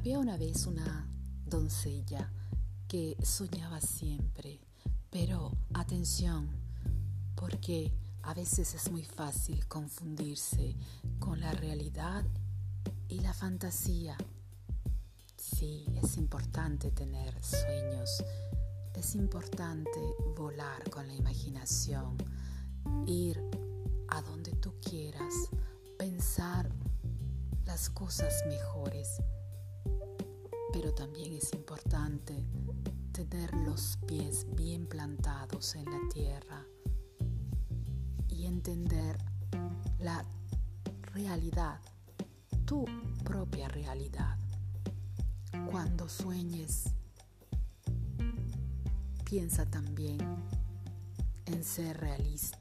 Había una vez una doncella que soñaba siempre, pero atención, porque a veces es muy fácil confundirse con la realidad y la fantasía. Sí, es importante tener sueños, es importante volar con la imaginación, ir a donde tú quieras, pensar las cosas mejores. Pero también es importante tener los pies bien plantados en la tierra y entender la realidad, tu propia realidad. Cuando sueñes, piensa también en ser realista